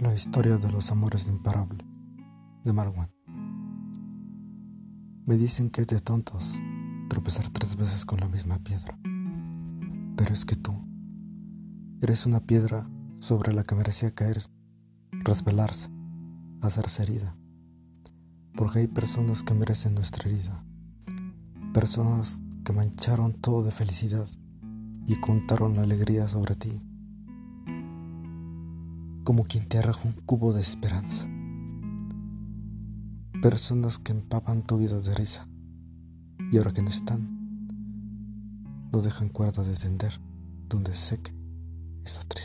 La historia de los amores imparables de Marwan. Me dicen que es de tontos tropezar tres veces con la misma piedra. Pero es que tú eres una piedra sobre la que merecía caer, resbelarse, hacerse herida. Porque hay personas que merecen nuestra herida. Personas que mancharon todo de felicidad y contaron la alegría sobre ti como quien te arroja un cubo de esperanza. Personas que empapan tu vida de risa y ahora que no están, no dejan cuerda de tender donde seque esa tristeza.